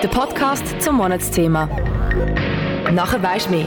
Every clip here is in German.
Der Podcast zum Monatsthema. Nachher weisst du mehr.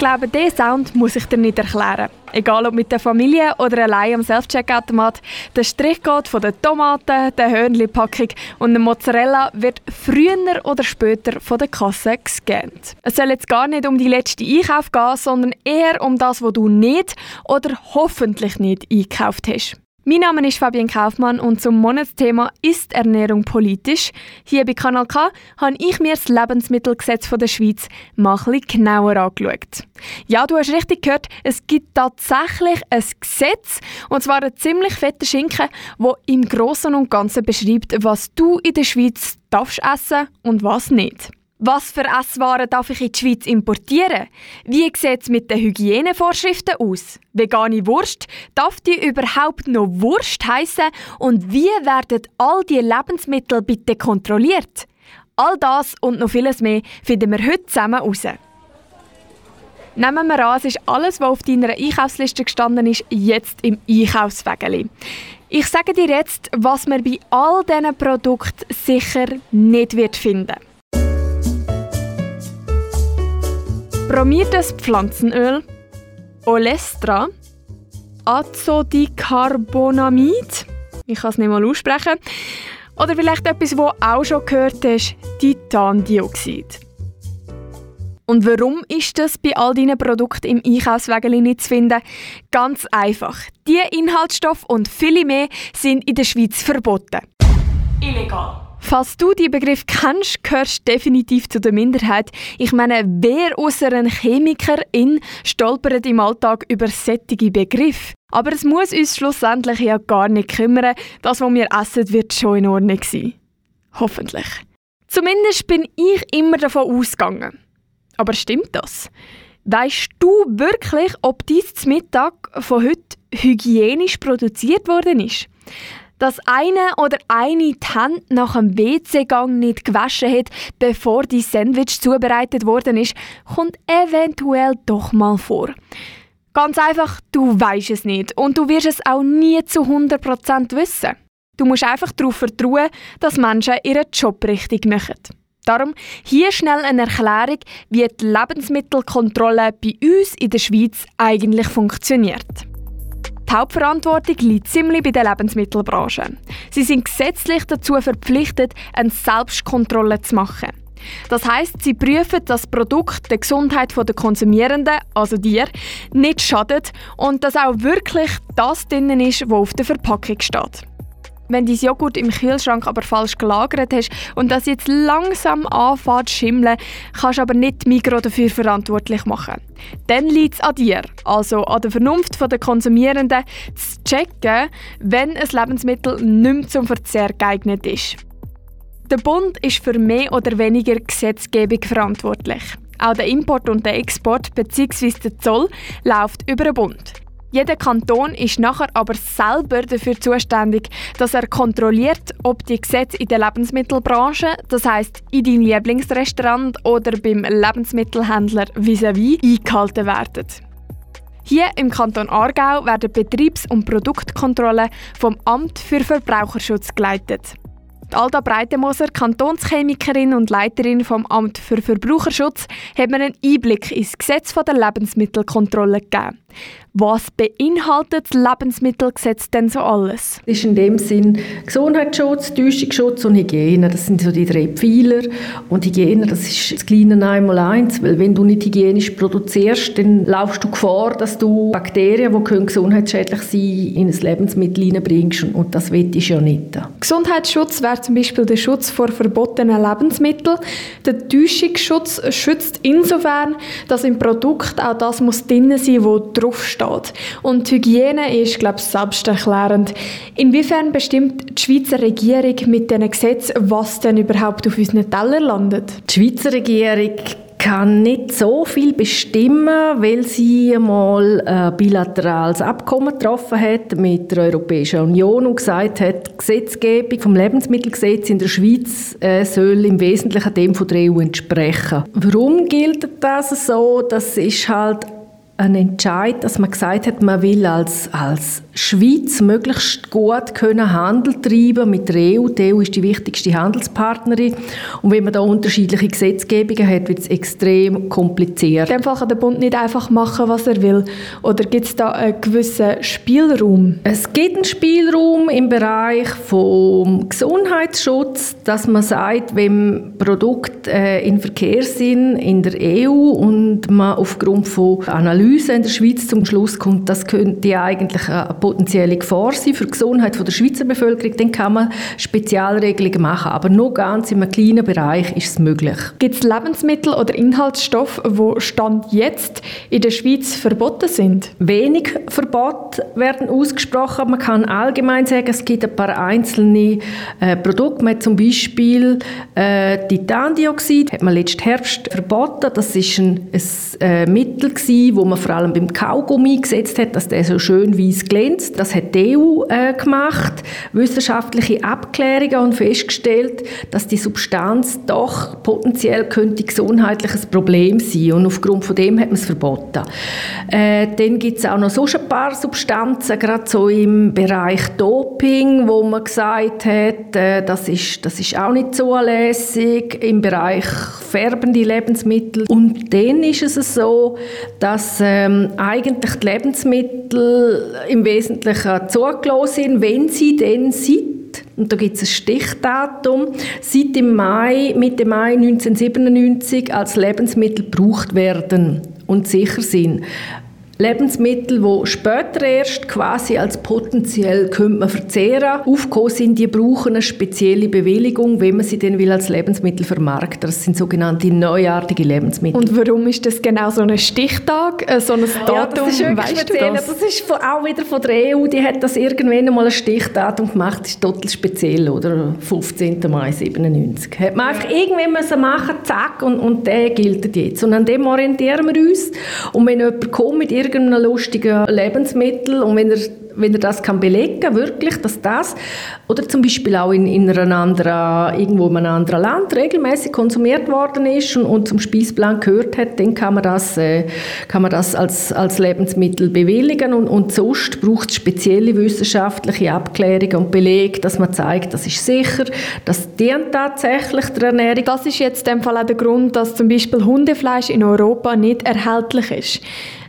Glaube, diesen Sound muss ich dir nicht erklären. Egal ob mit der Familie oder allein am Self-Checkout-Automat, der Strichcode von der Tomaten, der Hörnli-Packung und der Mozzarella wird früher oder später von der Kasse gescannt. Es soll jetzt gar nicht um die letzte Einkauf gehen, sondern eher um das, was du nicht oder hoffentlich nicht eingekauft hast. Mein Name ist Fabian Kaufmann und zum Monatsthema Ist Ernährung politisch? Hier bei Kanal K habe ich mir das Lebensmittelgesetz der Schweiz mal ein genauer angeschaut. Ja, du hast richtig gehört, es gibt tatsächlich ein Gesetz, und zwar ein ziemlich fetter Schinken, wo im Großen und Ganzen beschreibt, was du in der Schweiz darfst essen und was nicht. Was für Esswaren darf ich in die Schweiz importieren? Wie sieht es mit den Hygienevorschriften aus? Vegane Wurst, darf die überhaupt noch Wurst heißen? Und wie werden all die Lebensmittel bitte kontrolliert? All das und noch vieles mehr finden wir heute zusammen heraus. Nehmen wir an, es ist alles, was auf deiner Einkaufsliste gestanden ist, jetzt im Einkaufswägeli. Ich sage dir jetzt, was man bei all diesen Produkten sicher nicht wird finden Bromiertes Pflanzenöl, Olestra, Azodicarbonamid, ich kann es nicht mal aussprechen, oder vielleicht etwas, wo auch schon gehört hast, Titandioxid. Und warum ist das bei all deinen Produkten im Einkaufswägeli nicht zu finden? Ganz einfach. Die Inhaltsstoffe und viele mehr sind in der Schweiz verboten. Illegal. Falls du die Begriff kennst, gehörst du definitiv zu der Minderheit. Ich meine, wer außer ein Chemikerin stolpert im Alltag über sättige Begriffe? Aber es muss uns schlussendlich ja gar nicht kümmern. Das, was wir essen, wird schon in Ordnung sein. Hoffentlich. Zumindest bin ich immer davon ausgegangen. Aber stimmt das? Weißt du wirklich, ob dies Mittag von heute hygienisch produziert worden ist? Dass eine oder eine die Hände nach dem WC-Gang nicht gewaschen hat, bevor die Sandwich zubereitet worden ist, kommt eventuell doch mal vor. Ganz einfach, du weißt es nicht und du wirst es auch nie zu 100% wissen. Du musst einfach darauf vertrauen, dass Menschen ihren Job richtig machen. Darum hier schnell eine Erklärung, wie die Lebensmittelkontrolle bei uns in der Schweiz eigentlich funktioniert. Die Hauptverantwortung liegt ziemlich bei der Lebensmittelbranche. Sie sind gesetzlich dazu verpflichtet, eine Selbstkontrolle zu machen. Das heißt, sie prüfen, dass das Produkt der Gesundheit der Konsumierenden, also dir, nicht schadet und dass auch wirklich das drin ist, was auf der Verpackung steht. Wenn dein Joghurt im Kühlschrank aber falsch gelagert hast und das jetzt langsam anfängt zu schimmeln, kannst du aber nicht Mikro dafür verantwortlich machen. Dann liegt es an dir, also an der Vernunft der Konsumierenden, zu checken, wenn ein Lebensmittel nicht mehr zum Verzehr geeignet ist. Der Bund ist für mehr oder weniger Gesetzgebung verantwortlich. Auch der Import und der Export bzw. der Zoll läuft über den Bund. Jeder Kanton ist nachher aber selber dafür zuständig, dass er kontrolliert, ob die Gesetze in der Lebensmittelbranche, das heißt in deinem Lieblingsrestaurant oder beim Lebensmittelhändler vis-à-vis, -vis, eingehalten werden. Hier im Kanton Aargau werden Betriebs- und Produktkontrollen vom Amt für Verbraucherschutz geleitet. Alda Breitemoser, Kantonschemikerin und Leiterin vom Amt für Verbraucherschutz, hat mir einen Einblick ins Gesetz der Lebensmittelkontrolle gegeben. Was beinhaltet das Lebensmittelgesetz denn so alles? Das ist in dem Sinn Gesundheitsschutz, Täuschungsschutz und Hygiene. Das sind so die drei Pfeiler. Und Hygiene, das ist das kleine einmal eins, weil wenn du nicht hygienisch produzierst, dann laufst du Gefahr, dass du Bakterien, die können gesundheitsschädlich sein in ein Lebensmittel hineinbringst. Und das will ich ja nicht. Gesundheitsschutz wäre zum Beispiel der Schutz vor verbotenen Lebensmitteln. Der Täuschungsschutz schützt insofern, dass im Produkt auch das muss drin sein, was draufsteht steht. Und Hygiene ist, glaube ich, selbsterklärend. Inwiefern bestimmt die Schweizer Regierung mit diesen Gesetzen, was denn überhaupt auf unseren Teller landet? Die Schweizer Regierung kann nicht so viel bestimmen, weil sie einmal ein bilaterales Abkommen getroffen hat mit der Europäischen Union und gesagt hat, die Gesetzgebung vom Lebensmittelgesetz in der Schweiz äh, soll im Wesentlichen dem von der EU entsprechen. Warum gilt das so? Das ist halt ein Entscheid, dass man gesagt hat, man will als, als Schweiz möglichst gut können Handel treiben mit der EU. Die EU ist die wichtigste Handelspartnerin. Und wenn man da unterschiedliche Gesetzgebungen hat, wird es extrem kompliziert. In dem Fall kann der Bund nicht einfach machen, was er will. Oder gibt es da einen gewissen Spielraum? Es gibt einen Spielraum im Bereich vom Gesundheitsschutz, dass man sagt, wenn Produkte äh, in Verkehr sind in der EU und man aufgrund von Analysen in der Schweiz zum Schluss kommt, das könnte eigentlich eine potenzielle Gefahr sein für die Gesundheit der Schweizer Bevölkerung, dann kann man Spezialregelungen machen. Aber nur ganz in einem kleinen Bereich ist es möglich. Gibt es Lebensmittel oder Inhaltsstoffe, die Stand jetzt in der Schweiz verboten sind? Wenig Verbote werden ausgesprochen. Man kann allgemein sagen, es gibt ein paar einzelne äh, Produkte. Man hat zum Beispiel äh, Titandioxid, hat man letzten Herbst verboten. Das ist ein, ein äh, Mittel gewesen, wo man vor allem beim Kaugummi gesetzt hat, dass der so schön weiß glänzt. Das hat die EU äh, gemacht, wissenschaftliche Abklärungen und festgestellt, dass die Substanz doch potenziell könnte gesundheitliches Problem sein und aufgrund von dem hat man es verboten. Äh, dann gibt es auch noch so ein paar Substanzen, gerade so im Bereich Doping, wo man gesagt hat, äh, das, ist, das ist auch nicht zulässig, im Bereich färbende Lebensmittel. Und dann ist es so, dass ähm, eigentlich die Lebensmittel im Wesentlichen zugelassen sind, wenn sie denn seit und da gibt es ein Stichdatum, seit dem Mai, Mitte Mai 1997 als Lebensmittel gebraucht werden und sicher sind. Lebensmittel, die später erst quasi als potenziell könnte man verzehren, aufgekommen sind, die brauchen eine spezielle Bewilligung, wenn man sie dann will als Lebensmittel vermarkten. Das sind sogenannte neuartige Lebensmittel. Und warum ist das genau so ein Stichtag, äh, so ein Datum? Ja, das ist weißt du das? das ist auch wieder von der EU, die hat das irgendwann einmal ein Stichdatum gemacht, das ist total speziell, oder? 15. Mai 97. Hat man einfach irgendwann müssen machen, zack, und, und der gilt jetzt. Und an dem orientieren wir uns. Und wenn jemand kommt mit irgendeinem lustigen Lebensmittel und wenn er wenn er das kann belegen wirklich, dass das oder zum Beispiel auch in, in einer anderen, irgendwo in einem anderen Land regelmäßig konsumiert worden ist und, und zum Speisplan gehört hat, dann kann man das, äh, kann man das als, als Lebensmittel bewilligen und, und sonst braucht es spezielle wissenschaftliche Abklärungen und Belege, dass man zeigt, das ist sicher, das dient tatsächlich der Ernährung. Das ist jetzt in dem Fall auch der Grund, dass zum Beispiel Hundefleisch in Europa nicht erhältlich ist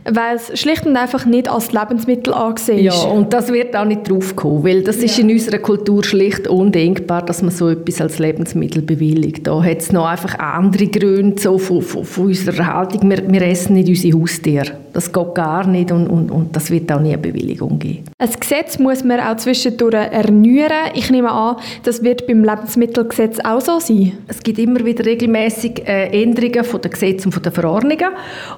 weil es schlicht und einfach nicht als Lebensmittel angesehen ist. Ja, und das wird auch nicht drauf kommen, weil das ja. ist in unserer Kultur schlicht undenkbar, dass man so etwas als Lebensmittel bewilligt. Da hat es noch einfach andere Gründe so von, von, von unserer Haltung. Wir, wir essen nicht unsere Haustiere. Das geht gar nicht und, und, und das wird auch nie eine Bewilligung geben. Ein Gesetz muss man auch zwischendurch erneuern. Ich nehme an, das wird beim Lebensmittelgesetz auch so sein. Es gibt immer wieder regelmäßig äh, Änderungen von den Gesetzen und von den Verordnungen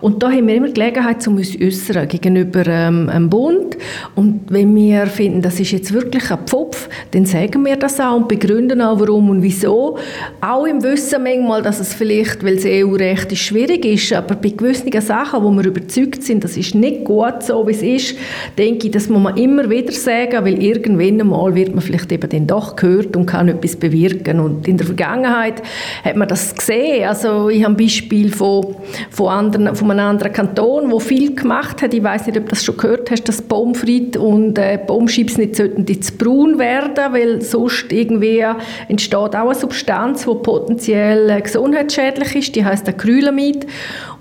und da haben wir immer Gelegenheit, um uns äußern gegenüber ähm, dem Bund und wenn wir finden, das ist jetzt wirklich ein Pfupf, dann sagen wir das auch und begründen auch, warum und wieso. Auch im Wissen manchmal, dass es vielleicht, weil das EU-Recht schwierig ist, aber bei gewissen Sachen, wo wir überzeugt sind, das ist nicht gut so, wie es ist, denke ich, das muss man immer wieder sagen, weil irgendwann einmal wird man vielleicht eben dann doch gehört und kann etwas bewirken. Und in der Vergangenheit hat man das gesehen. Also ich habe ein Beispiel von, von, anderen, von einem anderen Kanton, wo viel gemacht hat. Ich weiß nicht, ob du das schon gehört hast, dass Pommes und äh, Pommes nicht sollten zu braun werden, weil sonst irgendwie entsteht auch eine Substanz, die potenziell äh, gesundheitsschädlich ist. Die heißt Acrylamid.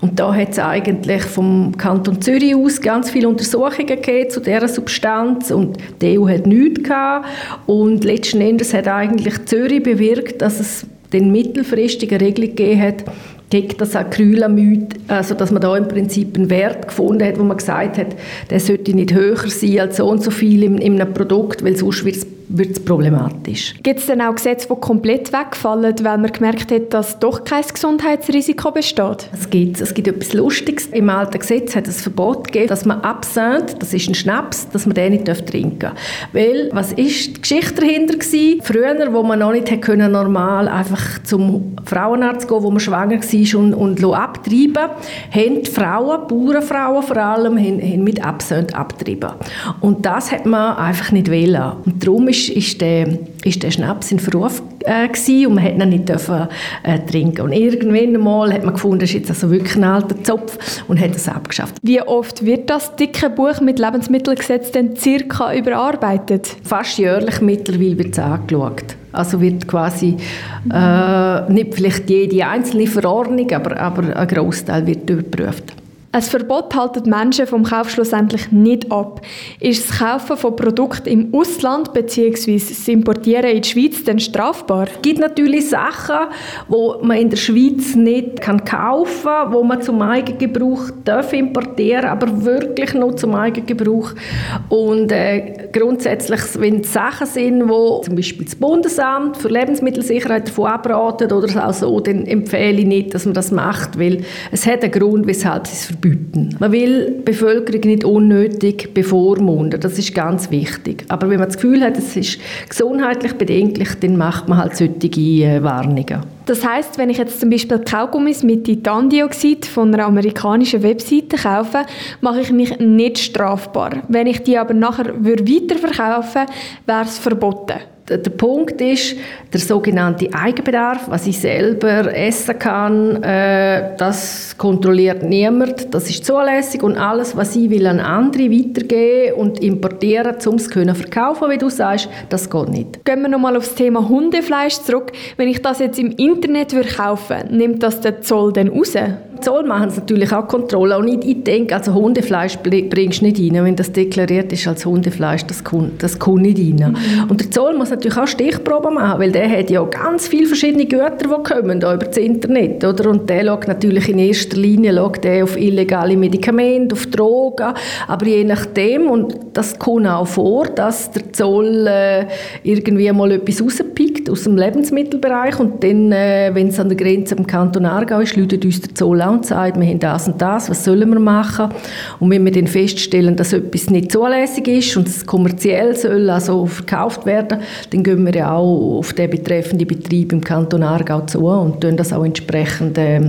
Und da hat es eigentlich vom Kanton Zürich aus ganz viele Untersuchungen gegeben zu dieser Substanz und die EU hat nichts gehabt. Und letzten Endes hat eigentlich Zürich bewirkt, dass es den mittelfristigen Regelung gegeben hat, gegen das Acrylamid, also dass man da im Prinzip einen Wert gefunden hat, wo man gesagt hat, der sollte nicht höher sein als so und so viel in, in einem Produkt, weil sonst wird es wird es problematisch. Gibt es denn auch Gesetze, die komplett wegfallen, weil man gemerkt hat, dass doch kein Gesundheitsrisiko besteht? Es gibt, es gibt etwas Lustiges. Im alten Gesetz hat es Verbot gegeben, dass man Absinth, das ist ein Schnaps, dass man den nicht trinken darf. Weil, was ist die Geschichte dahinter gewesen? Früher, wo man noch nicht können, normal einfach zum Frauenarzt gehen, wo man schwanger war und, und abtreiben, haben die Frauen, Bauernfrauen vor allem, haben, haben mit Absinth abgetrieben. Und das hat man einfach nicht wählen. Und darum ist ist, ist der, ist der Schnaps in Verruf äh, gewesen und man hat ihn nicht dürfen, äh, trinken. Und irgendwann einmal hat man gefunden, das ist jetzt also wirklich ein alter Zopf und hat das abgeschafft. Wie oft wird das dicke Buch mit Lebensmittelgesetz denn circa überarbeitet? Fast jährlich mittlerweile wird es angeschaut. Also wird quasi äh, nicht vielleicht jede einzelne Verordnung, aber, aber ein Großteil wird überprüft. Ein Verbot halten Menschen vom Kauf schlussendlich nicht ab. Ist das Kaufen von Produkten im Ausland bzw. das Importieren in die Schweiz denn strafbar? Es gibt natürlich Sachen, die man in der Schweiz nicht kaufen kann, die man zum Eigengebrauch darf importieren aber wirklich nur zum Eigengebrauch. Und äh, grundsätzlich, wenn es Sachen sind, wo zum Beispiel das Bundesamt für Lebensmittelsicherheit davon abraten oder so, dann empfehle ich nicht, dass man das macht, weil es hat einen Grund, weshalb es verbieten bieten. Man will die Bevölkerung nicht unnötig bevormunden, das ist ganz wichtig. Aber wenn man das Gefühl hat, es ist gesundheitlich bedenklich, dann macht man halt solche äh, Warnungen. Das heißt, wenn ich jetzt zum Beispiel Kaugummis mit Titandioxid von einer amerikanischen Webseite kaufe, mache ich mich nicht strafbar. Wenn ich die aber nachher weiterverkaufen würde, wäre es verboten der Punkt ist, der sogenannte Eigenbedarf, was ich selber essen kann, äh, das kontrolliert niemand, das ist zulässig und alles, was ich will an andere weitergeben und importieren, um es können verkaufen, wie du sagst, das geht nicht. Gehen wir nochmal auf das Thema Hundefleisch zurück. Wenn ich das jetzt im Internet würde nimmt das der Zoll dann raus? Zoll machen sie natürlich auch Kontrolle. Und ich, ich denke, also Hundefleisch bringst du nicht rein. Wenn das deklariert ist als Hundefleisch, das kommt, das kommt nicht rein. Mhm. Und der Zoll muss natürlich auch Stichproben machen, weil der hat ja ganz viele verschiedene Güter, die kommen da über das Internet. Oder? Und der schaut natürlich in erster Linie schaut der auf illegale Medikamente, auf Drogen. Aber je nachdem, und das kommt auch vor, dass der Zoll äh, irgendwie mal etwas rauspickt aus dem Lebensmittelbereich und dann, äh, wenn es an der Grenze am Kanton Aargau ist, läutet uns der Zoll an und sagt, wir haben das und das, was sollen wir machen? Und wenn wir dann feststellen, dass etwas nicht zulässig ist und es kommerziell soll also verkauft werden, dann gehen wir ja auch auf den betreffenden Betrieb im Kanton Aargau zu und tun das auch entsprechend äh,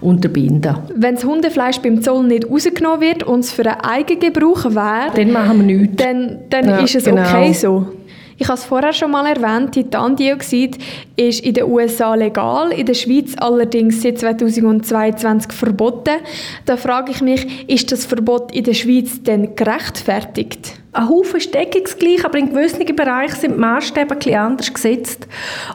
unterbinden. Wenn das Hundefleisch beim Zoll nicht rausgenommen wird und es für einen Eigengebrauch wäre, dann machen wir nichts. Dann, dann ja, ist es genau. okay so. Ich habe es vorher schon mal erwähnt, Titandioxid ist in den USA legal, in der Schweiz allerdings seit 2022 verboten. Da frage ich mich, ist das Verbot in der Schweiz denn gerechtfertigt? Ein Haufen ist deckungsgleich, aber in gewissen Bereichen sind die Maßstäbe etwas anders gesetzt.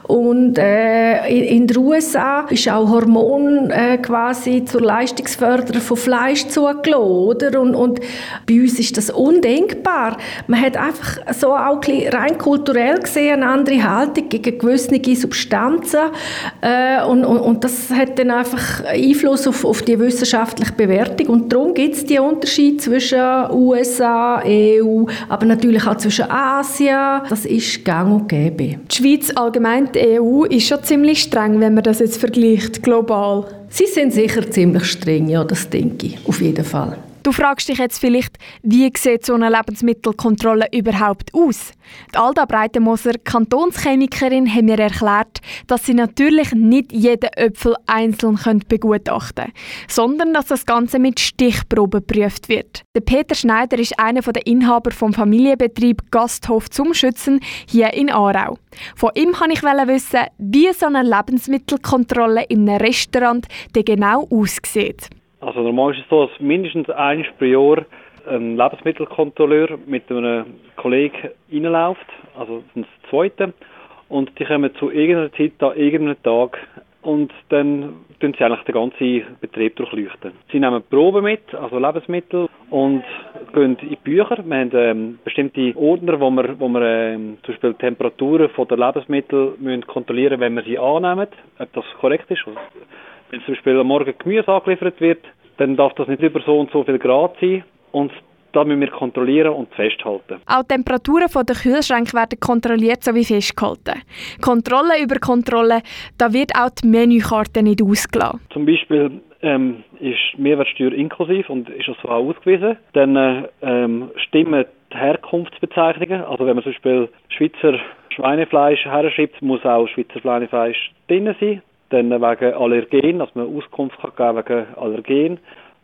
Und äh, in, in den USA ist auch Hormon äh, quasi zur Leistungsförderung von Fleisch zugelassen, oder? Und, und bei uns ist das undenkbar. Man hat einfach so auch rein kulturell gesehen eine andere Haltung gegen gewisse Substanzen äh, und, und, und, das hat dann einfach Einfluss auf, auf die wissenschaftliche Bewertung und darum gibt es die Unterschiede zwischen USA, EU aber natürlich auch zwischen Asien. Das ist gang und gäbe. Die Schweiz, allgemein die EU, ist schon ziemlich streng, wenn man das jetzt vergleicht, global. Sie sind sicher ziemlich streng, ja, das denke ich, auf jeden Fall. Du fragst dich jetzt vielleicht, wie sieht so eine Lebensmittelkontrolle überhaupt aus? Die Alda Breitemoser, Kantonschemikerin, hat mir erklärt, dass sie natürlich nicht jeden Äpfel einzeln begutachten können, sondern dass das Ganze mit Stichproben geprüft wird. Der Peter Schneider ist einer der Inhaber vom Familienbetrieb Gasthof zum Schützen hier in Aarau. Von ihm wollte ich wissen, wie so eine Lebensmittelkontrolle in einem Restaurant genau aussieht. Also normal ist es so, dass mindestens eins pro Jahr ein Lebensmittelkontrolleur mit einem Kollegen reinläuft, also das zweite, und die kommen zu irgendeiner Zeit an irgendeinem Tag und dann tun sie eigentlich den ganzen Betrieb durchleuchten. Sie nehmen Proben mit, also Lebensmittel, und gehen in die Bücher. Wir haben ähm, bestimmte Ordner, wo wir, wo wir ähm, zum Beispiel die Temperaturen der Lebensmittel müssen kontrollieren wenn wir sie annehmen, ob das korrekt ist. Wenn zum Beispiel am Morgen Gemüse angeliefert wird, dann darf das nicht über so und so viel Grad sein. Und da müssen wir kontrollieren und festhalten. Auch die Temperaturen der Kühlschränke werden kontrolliert sowie festgehalten. Kontrolle über Kontrolle, da wird auch die Menükarte nicht ausgelassen. Zum Beispiel ähm, ist Mehrwertsteuer inklusiv und ist das so auch ausgewiesen. Dann äh, ähm, stimmen die Herkunftsbezeichnungen. Also wenn man zum Beispiel Schweizer Schweinefleisch herschreibt, muss auch Schweizer Schweinefleisch drin sein. Dann wegen Allergen, dass man Auskunft kann geben wegen Allergen,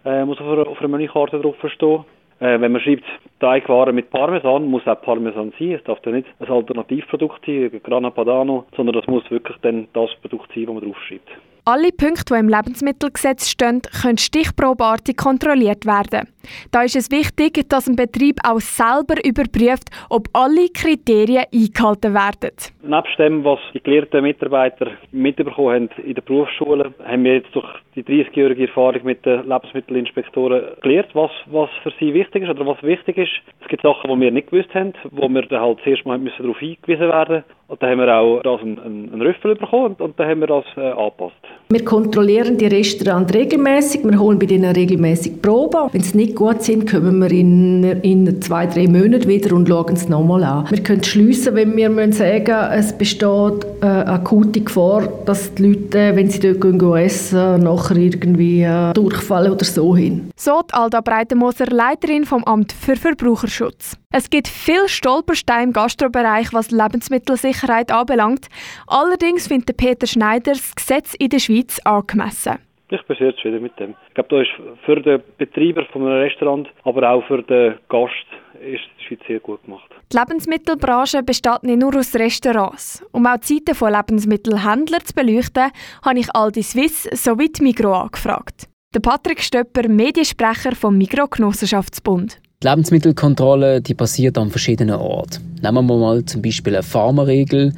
äh, muss auf auf einer Menükarte drauf stehen. Äh, wenn man schreibt, Teigwaren mit Parmesan, muss auch Parmesan sein. Es darf dann nicht ein Alternativprodukt sein, Grana Padano, sondern das muss wirklich dann das Produkt sein, das man draufschreibt. Alle Punkte, die im Lebensmittelgesetz stehen, können stichprobeartig kontrolliert werden. Da ist es wichtig, dass ein Betrieb auch selber überprüft, ob alle Kriterien eingehalten werden. Nebst dem, was die gelehrten Mitarbeiter mitbekommen haben in der Berufsschule, haben wir jetzt durch die 30-jährige Erfahrung mit den Lebensmittelinspektoren gelernt, was, was für sie wichtig ist oder was wichtig ist. Es gibt Sachen, die wir nicht gewusst haben, wo wir dann halt zuerst mal darauf hingewiesen werden und dann haben wir auch das einen, einen Rüffel bekommen und, und dann haben wir das äh, angepasst. Wir kontrollieren die Restaurants regelmäßig, wir holen bei denen regelmäßig Proben. Wenn sie nicht gut sind, kommen wir in, in zwei, drei Monaten wieder und schauen es nochmal an. Wir können schliessen, wenn wir müssen sagen es besteht äh, akute Gefahr, dass die Leute, wenn sie dort gehen, gehen essen, nachher irgendwie äh, durchfallen oder so hin. So die Alda Breitenmoser, Leiterin vom Amt für Verbraucherschutz. Es gibt viel Stolpersteine im Gastrobereich, was Lebensmittelsicherheit anbelangt. Allerdings findet Peter Schneider das Gesetz in der Schweiz angemessen. Ich bin sehr zufrieden mit dem. Ich glaube, da ist für den Betreiber von einem Restaurant, aber auch für den Gast ist die Schweiz sehr gut gemacht. Die Lebensmittelbranche besteht nicht nur aus Restaurants. Um auch die Zeiten von Lebensmittelhändlern zu beleuchten, habe ich Aldi Swiss sowie die Migro angefragt. Der Patrick Stöpper, Mediensprecher vom Migro Genossenschaftsbund. Die Lebensmittelkontrolle die passiert an verschiedenen Orten. Nehmen wir mal zum Beispiel eine Pharmaregel.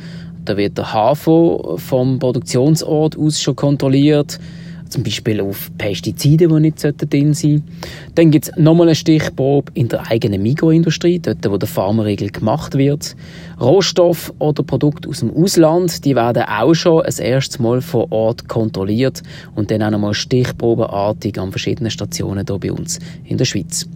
Da wird der HAFO vom Produktionsort aus schon kontrolliert zum Beispiel auf Pestizide, die nicht drin sollten. Dann gibt es nochmal eine Stichprobe in der eigenen Mikroindustrie, dort wo der Pharmaregel gemacht wird. Rohstoff oder Produkte aus dem Ausland, die werden auch schon ein erstes Mal vor Ort kontrolliert und dann auch nochmal stichprobenartig an verschiedenen Stationen hier bei uns in der Schweiz.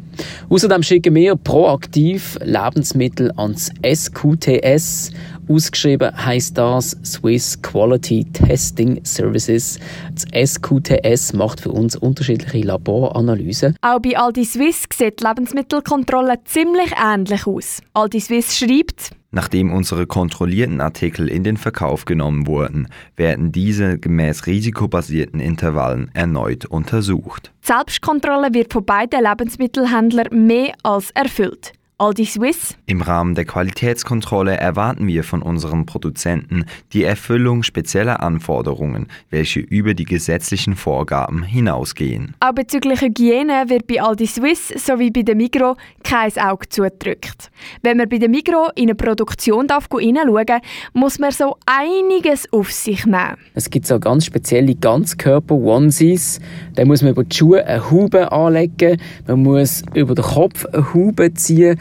Außerdem schicken wir proaktiv Lebensmittel ans SQTS. Ausgeschrieben heißt das Swiss Quality Testing Services. Das SQTS macht für uns unterschiedliche Laboranalysen. Auch bei Aldi Swiss sieht die Lebensmittelkontrolle ziemlich ähnlich aus. Aldi Swiss schreibt, Nachdem unsere kontrollierten Artikel in den Verkauf genommen wurden, werden diese gemäß risikobasierten Intervallen erneut untersucht. Die Selbstkontrolle wird von beiden Lebensmittelhändlern mehr als erfüllt. Aldi Swiss. Im Rahmen der Qualitätskontrolle erwarten wir von unseren Produzenten die Erfüllung spezieller Anforderungen, welche über die gesetzlichen Vorgaben hinausgehen. Auch bezüglich Hygiene wird bei Aldi Swiss sowie bei der Migro kein Auge zugedrückt. Wenn man bei der Migro in eine Produktion hineinschauen darf, muss man so einiges auf sich nehmen. Es gibt so ganz spezielle Ganzkörper-Onesies. Da muss man über die Schuhe eine Haube anlegen, man muss über den Kopf eine Haube ziehen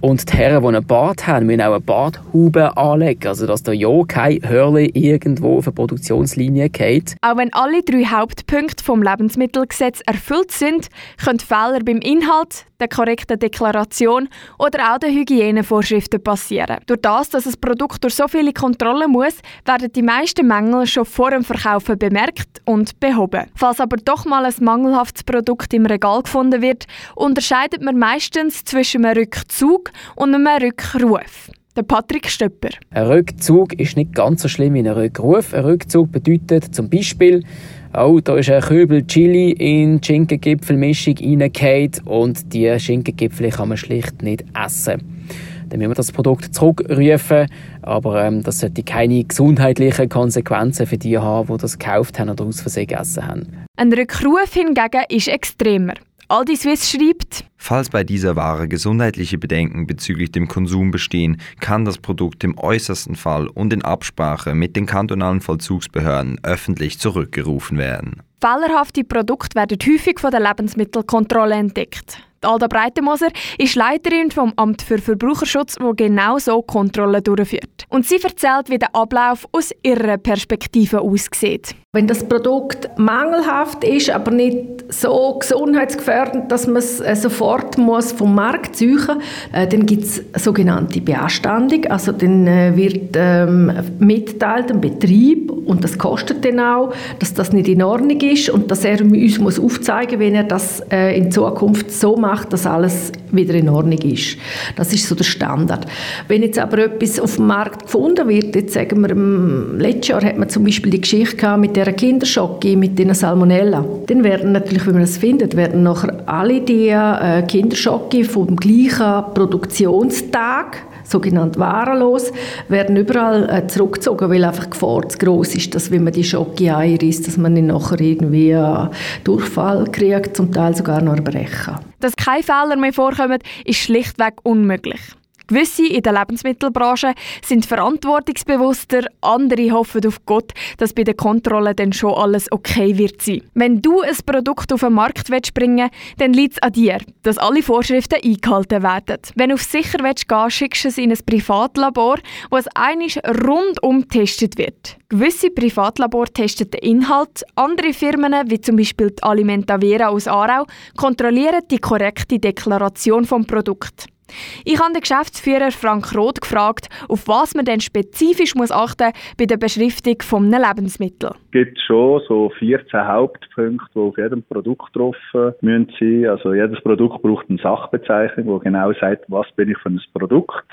und die Herren, die einen Bart haben, müssen auch eine Barthaube anlegen, also dass da ja kein Hörli irgendwo auf eine Produktionslinie geht. Auch wenn alle drei Hauptpunkte vom Lebensmittelgesetz erfüllt sind, können Fehler beim Inhalt, der korrekten Deklaration oder auch den Hygienevorschriften passieren. Durch das, dass ein Produkt durch so viele Kontrollen muss, werden die meisten Mängel schon vor dem Verkaufen bemerkt und behoben. Falls aber doch mal ein mangelhaftes Produkt im Regal gefunden wird, unterscheidet man meistens zwischen einem Rückzug und einem Rückruf. Der Patrick Stöpper. Ein Rückzug ist nicht ganz so schlimm wie ein Rückruf. Ein Rückzug bedeutet zum Beispiel, oh, da ist ein Kübel Chili in die Schinkengipfelmischung reingefallen und die Schinkengipfel kann man schlicht nicht essen. Dann müssen wir das Produkt zurückrufen, aber ähm, das sollte keine gesundheitlichen Konsequenzen für die haben, die das gekauft haben oder aus Versehen gegessen haben. Ein Rückruf hingegen ist extremer. Aldi Swiss schreibt, Falls bei dieser Ware gesundheitliche Bedenken bezüglich dem Konsum bestehen, kann das Produkt im äußersten Fall und in Absprache mit den kantonalen Vollzugsbehörden öffentlich zurückgerufen werden. Fehlerhafte Produkte werden häufig von der Lebensmittelkontrolle entdeckt. Alda Breitenmoser ist Leiterin vom Amt für Verbraucherschutz, wo genau so Kontrollen durchführt. Und sie erzählt, wie der Ablauf aus ihrer Perspektive aussieht. Wenn das Produkt mangelhaft ist, aber nicht so gesundheitsgefährdend, dass man es äh, sofort muss vom Markt suchen muss, äh, dann gibt es sogenannte Beanstandung. Also dann äh, wird ähm, mitteilt dem Betrieb und das kostet dann auch, dass das nicht in Ordnung ist und dass er uns muss aufzeigen, wenn er das äh, in Zukunft so macht, dass alles wieder in Ordnung ist. Das ist so der Standard. Wenn jetzt aber etwas auf dem Markt gefunden wird, jetzt sagen wir, im letzten Jahr hat man zum Beispiel die Geschichte mit der Kinderschocke, mit den Salmonella, dann werden natürlich, wenn man das findet, werden nachher alle die äh, Kinderschocke vom gleichen Produktionstag sogenannt warenlos, werden überall äh, zurückgezogen, weil einfach die Gefahr zu gross ist, dass wenn man die Schocke einreißt, dass man nicht nachher irgendwie äh, Durchfall kriegt, zum Teil sogar noch erbrechen. Dass keine Fehler mehr vorkommen, ist schlichtweg unmöglich. Gewisse in der Lebensmittelbranche sind verantwortungsbewusster, andere hoffen auf Gott, dass bei der Kontrolle dann schon alles okay wird sein. Wenn du ein Produkt auf den Markt willst bringen dann liegt es an dir, dass alle Vorschriften eingehalten werden. Wenn du auf sicher willst gehen, schickst du es in ein Privatlabor, wo es einisch rundum getestet wird. Gewisse Privatlabor testen den Inhalt, andere Firmen, wie zum Beispiel die Alimenta Vera aus Aarau, kontrollieren die korrekte Deklaration vom Produkt. Ich habe den Geschäftsführer Frank Roth gefragt, auf was man denn spezifisch muss achten bei der Beschriftung von einem Lebensmittel. Es gibt schon so 14 Hauptpunkte, die auf jedem Produkt drauf müssen sein. Also jedes Produkt braucht eine Sachbezeichnung, die genau sagt, was bin ich für ein Produkt.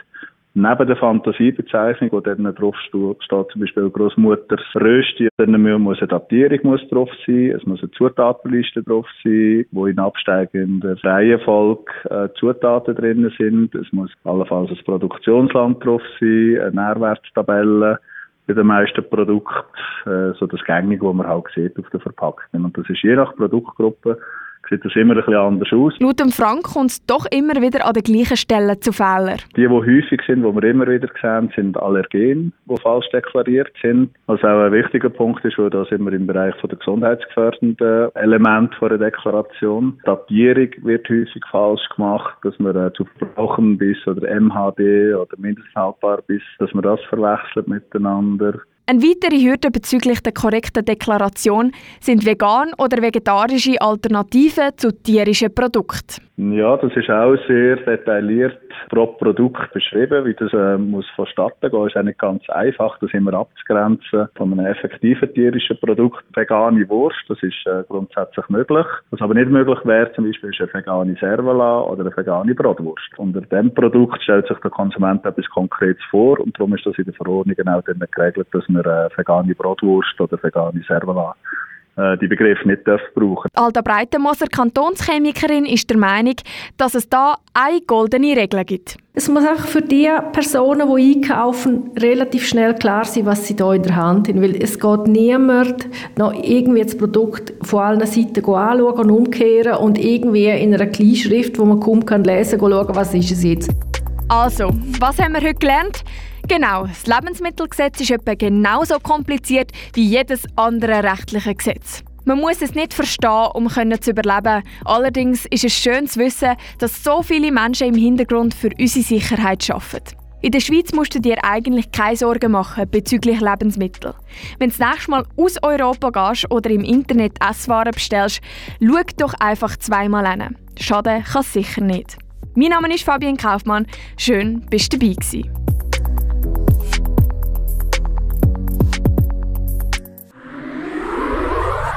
Neben der Fantasiebezeichnung, wo dann drauf steht, zum Beispiel Großmutters Rösti, dann muss eine Datierung muss drauf sein, es muss eine Zutatenliste drauf sein, wo in absteigender Reihenfolge äh, Zutaten drin sind. Es muss allenfalls ein Produktionsland drauf sein, eine Nährwerttabelle bei den meisten Produkten, äh, so das Gängige, was man halt sieht auf der Verpackung. Und das ist je nach Produktgruppe sieht das immer ein bisschen anders aus. Laut dem Frank kommt es doch immer wieder an den gleichen Stellen zu Fehlern. Die, die häufig sind, die wir immer wieder sehen, sind Allergene, die falsch deklariert sind. Was auch ein wichtiger Punkt ist, weil das immer im Bereich der gesundheitsgefährdenden Elemente der Deklaration. Datierung wird häufig falsch gemacht, dass man äh, zu Verbrauchenbiss oder MHD oder Mindesthaltbarbiss, dass man das verwechselt miteinander. Eine weitere Hürde bezüglich der korrekten Deklaration sind vegan oder vegetarische Alternativen zu tierischen Produkten. Ja, das ist auch sehr detailliert pro Produkt beschrieben, wie das äh, muss vonstatten gehen. Ist auch nicht ganz einfach, das immer abzugrenzen von einem effektiven tierischen Produkt. Vegane Wurst, das ist äh, grundsätzlich möglich. Was aber nicht möglich wäre, zum Beispiel ist eine vegane Servola oder eine vegane Brotwurst. Unter dem Produkt stellt sich der Konsument etwas Konkretes vor und darum ist das in den Verordnungen auch dann geregelt, dass man äh, vegane Brotwurst oder vegane Servola äh, die Begriffe nicht brauchen Alda Breitenmoser, Kantonschemikerin, ist der Meinung, dass es da eine goldene Regel gibt. Es muss einfach für die Personen, die einkaufen, relativ schnell klar sein, was sie da in der Hand haben. Weil es geht niemand noch irgendwie das Produkt von allen Seiten anschauen und umkehren und irgendwie in einer Kleinschrift, wo man kaum kann lesen kann, schauen, was ist es jetzt. Also, was haben wir heute gelernt? Genau, das Lebensmittelgesetz ist etwa genauso kompliziert wie jedes andere rechtliche Gesetz. Man muss es nicht verstehen, um zu überleben. Allerdings ist es schön zu wissen, dass so viele Menschen im Hintergrund für unsere Sicherheit arbeiten. In der Schweiz musst du dir eigentlich keine Sorgen machen bezüglich Lebensmittel. Wenn du das nächste Mal aus Europa gehst oder im Internet Esswaren bestellst, schau doch einfach zweimal an. Schaden kann es sicher nicht. Mein Name ist Fabian Kaufmann. Schön, bist du dabei gewesen.